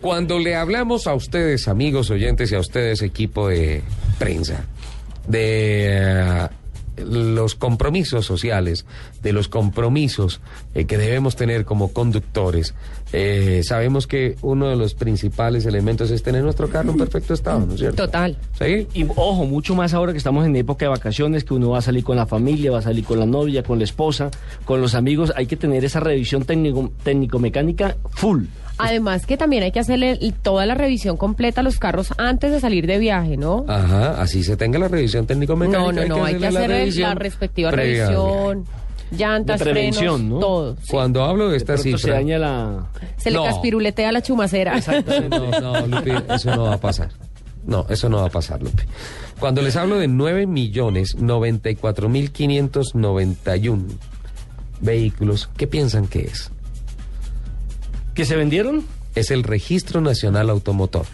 Cuando le hablamos a ustedes, amigos oyentes, y a ustedes, equipo de prensa, de eh, los compromisos sociales, de los compromisos eh, que debemos tener como conductores, eh, sabemos que uno de los principales elementos es tener nuestro carro en perfecto estado, ¿no es cierto? Total. ¿Sí? Y ojo, mucho más ahora que estamos en época de vacaciones, que uno va a salir con la familia, va a salir con la novia, con la esposa, con los amigos, hay que tener esa revisión técnico, técnico-mecánica full. Además que también hay que hacerle toda la revisión completa a los carros antes de salir de viaje, ¿no? Ajá, así se tenga la revisión técnico-mecánica. no, no, no, hay que hacer el- la, revisión respectiva previa. revisión, llantas, De prevención, frenos, ¿no? todo. Cuando hablo de esta se cifra... daña la... Se No. le caspiruletea la chumacera. No, no, Lupi, eso no va a pasar. No, eso no va a pasar, Lupi. Cuando les hablo de 9 millones 94 mil 591 vehículos, ¿qué piensan que es? ¿Que se vendieron? Es el Registro Nacional Automotor.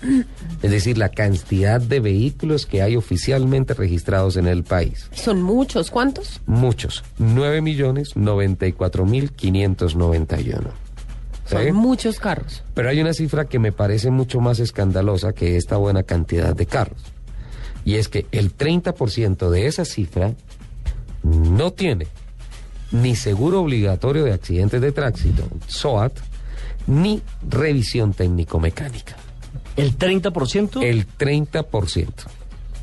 Es decir, la cantidad de vehículos que hay oficialmente registrados en el país. Son muchos, ¿cuántos? Muchos. 9 millones 94 mil 591. Son ¿Sí? muchos carros. Pero hay una cifra que me parece mucho más escandalosa que esta buena cantidad de carros. Y es que el 30% de esa cifra no tiene ni seguro obligatorio de accidentes de tránsito, SOAT, ni revisión técnico-mecánica. ¿El 30%? El 30%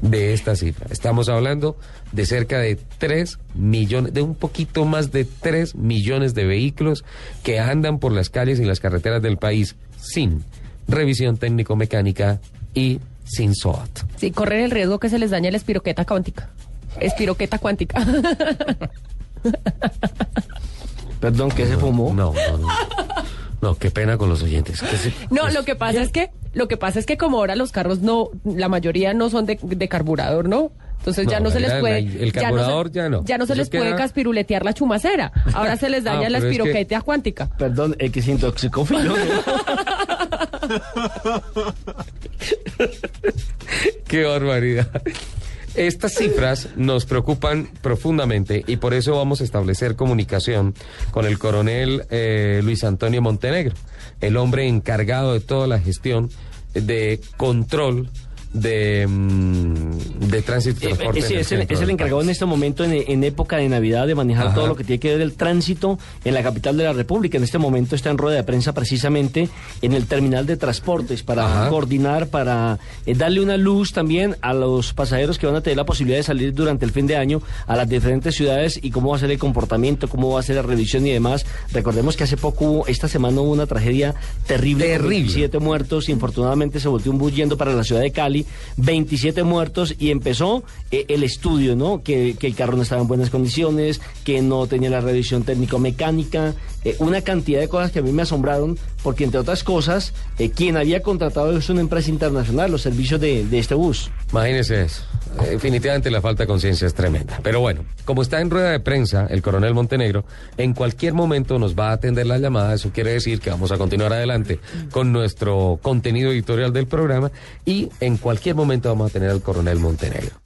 de esta cifra. Estamos hablando de cerca de 3 millones, de un poquito más de 3 millones de vehículos que andan por las calles y las carreteras del país sin revisión técnico-mecánica y sin SOAT. Sí, corren el riesgo que se les dañe la espiroqueta cuántica. Espiroqueta cuántica. Perdón, que se fumó? No, no, no. No, qué pena con los oyentes. ¿Qué se- No, lo que pasa es que, lo que pasa es que como ahora los carros no, la mayoría no son de, de carburador, ¿no? Entonces ya No, se les puede. el se- carburador ya no. Ya no se les puede queda- caspiruletear la chumacera. Ahora se les daña Ah, la pero es que- cuántica. Perdón, el que se intoxicó. Qué barbaridad. Estas cifras nos preocupan profundamente y por eso vamos a establecer comunicación con el coronel eh, Luis Antonio Montenegro, el hombre encargado de toda la gestión de control de, mm, de tránsito y Eh, transporte. eh, sí, es, el, es encargado en este momento, en, en época de Navidad, de manejar Ajá. todo lo que tiene que ver el tránsito en la capital de la República. En este momento está en rueda de prensa precisamente en el terminal de transportes para Ajá. coordinar, para eh, darle una luz también a los pasajeros que van a tener la posibilidad de salir durante el fin de año a las diferentes ciudades y cómo va a ser el comportamiento, cómo va a ser la revisión y demás. Recordemos que hace poco, esta semana hubo una tragedia terrible. Terrible. 27 muertos. Infortunadamente se volteó un bus yendo para la ciudad de Cali. 27 muertos y empezó eh, el estudio, ¿no? Que, el carro no estaba en buenas condiciones, que no tenía la revisión técnico-mecánica. eh, una cantidad de cosas que a mí me asombraron, porque entre otras cosas, eh, quien había contratado es una empresa internacional, los servicios de, este bus. Imagínese Definitivamente la falta de conciencia es tremenda. Pero bueno, como está en rueda de prensa el coronel Montenegro, en cualquier momento nos va a atender la llamada. Eso quiere decir que vamos a continuar adelante con nuestro contenido editorial del programa y en cualquier momento vamos a tener al coronel Montenegro.